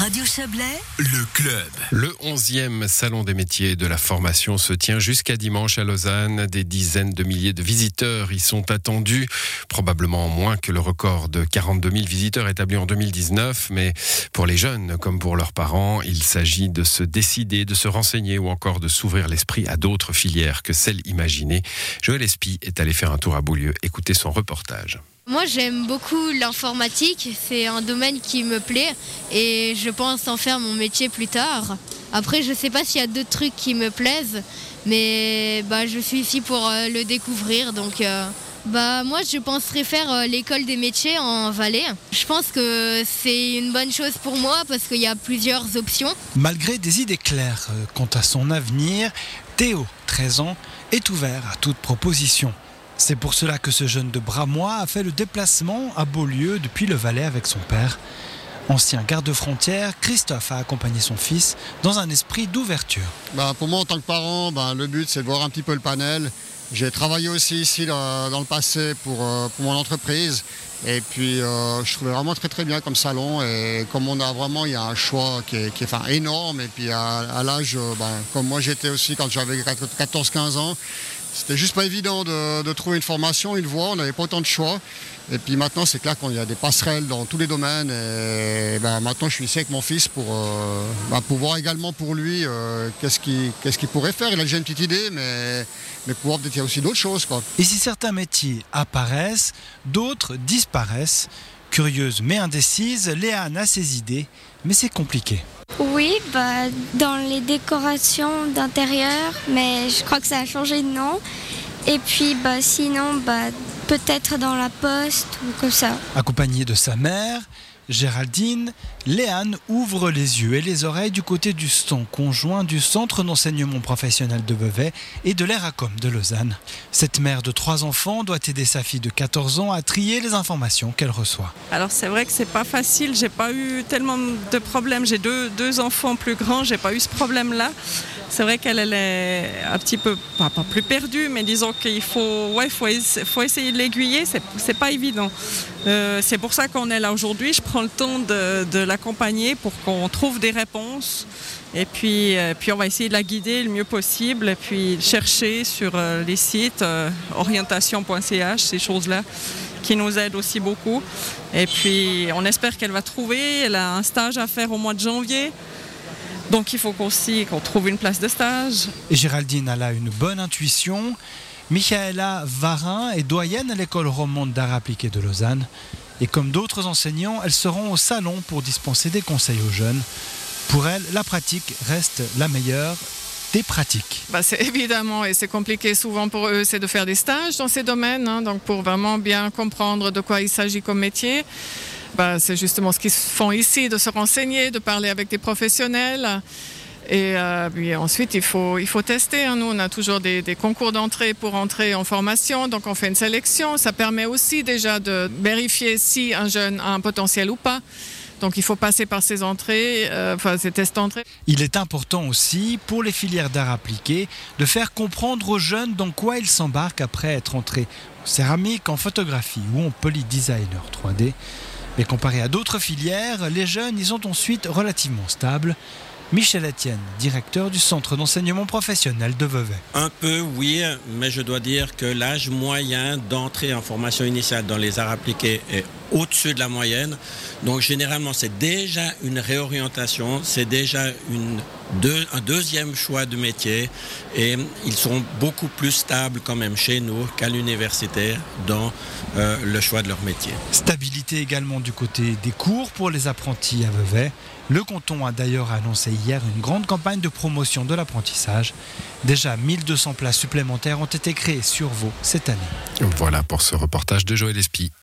Radio Chablais, Le club. Le 11e Salon des métiers de la formation se tient jusqu'à dimanche à Lausanne. Des dizaines de milliers de visiteurs y sont attendus, probablement moins que le record de 42 000 visiteurs établi en 2019. Mais pour les jeunes comme pour leurs parents, il s'agit de se décider, de se renseigner ou encore de s'ouvrir l'esprit à d'autres filières que celles imaginées. Joël Espy est allé faire un tour à Beaulieu. Écoutez son reportage. Moi, j'aime beaucoup l'informatique. C'est un domaine qui me plaît et je pense en faire mon métier plus tard. Après, je ne sais pas s'il y a d'autres trucs qui me plaisent, mais bah, je suis ici pour euh, le découvrir. Donc, euh, bah, moi, je penserais faire euh, l'école des métiers en Valais. Je pense que c'est une bonne chose pour moi parce qu'il y a plusieurs options. Malgré des idées claires quant à son avenir, Théo, 13 ans, est ouvert à toute proposition. C'est pour cela que ce jeune de Bramois a fait le déplacement à Beaulieu depuis le Valais avec son père. Ancien garde-frontière, Christophe a accompagné son fils dans un esprit d'ouverture. Ben, pour moi, en tant que parent, ben, le but, c'est de voir un petit peu le panel. J'ai travaillé aussi ici dans, le passé pour, euh, pour mon entreprise. Et puis, euh, je trouvais vraiment très très bien comme salon. Et comme on a vraiment, il y a un choix qui est, qui est, énorme. Et puis, à, l'âge, euh, ben, comme moi j'étais aussi quand j'avais 14-15 ans, c'était juste pas évident de, de, trouver une formation, une voie. On n'avait pas autant de choix. Et puis maintenant, c'est clair qu'il y a des passerelles dans tous les domaines. Et ben, maintenant, je suis ici avec mon fils pour, euh, ben, voir également pour lui euh, qu'est-ce qu'il pourrait faire. Il a déjà une petite idée, mais, mais pouvoir peut-être aussi d'autres choses. Quoi. Et si certains métiers apparaissent, d'autres disparaissent. Curieuse mais indécise, Léane a ses idées, mais c'est compliqué. Oui, bah, dans les décorations d'intérieur, mais je crois que ça a changé de nom. Et puis bah, sinon, bah, peut-être dans la poste ou comme ça. Accompagnée de sa mère, Géraldine, Léane ouvre les yeux et les oreilles du côté du stand conjoint du Centre d'enseignement professionnel de Vevey et de l'ERACOM de Lausanne. Cette mère de trois enfants doit aider sa fille de 14 ans à trier les informations qu'elle reçoit. Alors c'est vrai que c'est pas facile, j'ai pas eu tellement de problèmes, j'ai deux, deux enfants plus grands, j'ai pas eu ce problème-là. C'est vrai qu'elle elle est un petit peu, pas, pas plus perdue, mais disons qu'il faut, ouais, faut, faut essayer de l'aiguiller, c'est pas évident. Euh, c'est pour ça qu'on est là aujourd'hui. Je prends le temps de, l'accompagner pour qu'on trouve des réponses. Et puis, euh, puis on va essayer de la guider le mieux possible. Et puis chercher sur euh, les sites orientation.ch, ces choses-là qui nous aident aussi beaucoup. Et puis on espère qu'elle va trouver. Elle a un stage à faire au mois de janvier. Donc il faut qu'on trouve une place de stage. Et Géraldine a là une bonne intuition. Michaela Varin est doyenne à l'école romande d'art appliqué de Lausanne. Et comme d'autres enseignants, elles seront au salon pour dispenser des conseils aux jeunes. Pour elle, la pratique reste la meilleure des pratiques. Bah c'est évidemment, et c'est compliqué souvent pour eux, c'est de faire des stages dans ces domaines, hein, donc pour vraiment bien comprendre de quoi il s'agit comme métier. Bah, c'est justement ce qu'ils font ici, de se renseigner, de parler avec des professionnels. Et euh, puis ensuite, il faut, il faut tester. Hein. Nous, on a toujours des, concours d'entrée pour entrer en formation. Donc, on fait une sélection. Ça permet aussi déjà de vérifier si un jeune a un potentiel ou pas. Donc, il faut passer par ces entrées, euh, enfin, ces tests d'entrée. Il est important aussi, pour les filières d'art appliqué, de faire comprendre aux jeunes dans quoi ils s'embarquent après être entrés en céramique, en photographie ou en polydesigner 3D. Mais comparé à d'autres filières, les jeunes y sont ensuite relativement stables. Michel Etienne, directeur du centre d'enseignement professionnel de Vevey. Un peu, oui, mais je dois dire que l'âge moyen d'entrée en formation initiale dans les arts appliqués est au-dessus de la moyenne. Donc généralement, c'est déjà une réorientation, c'est déjà une, deux, un deuxième choix de métier et ils sont beaucoup plus stables quand même chez nous qu'à l'université dans euh, le choix de leur métier. Stabilité également du côté des cours pour les apprentis à Vevey. Le canton a d'ailleurs annoncé hier une grande campagne de promotion de l'apprentissage. Déjà 1200 places supplémentaires ont été créées sur Vaud cette année. Voilà pour ce reportage de Joël Espy.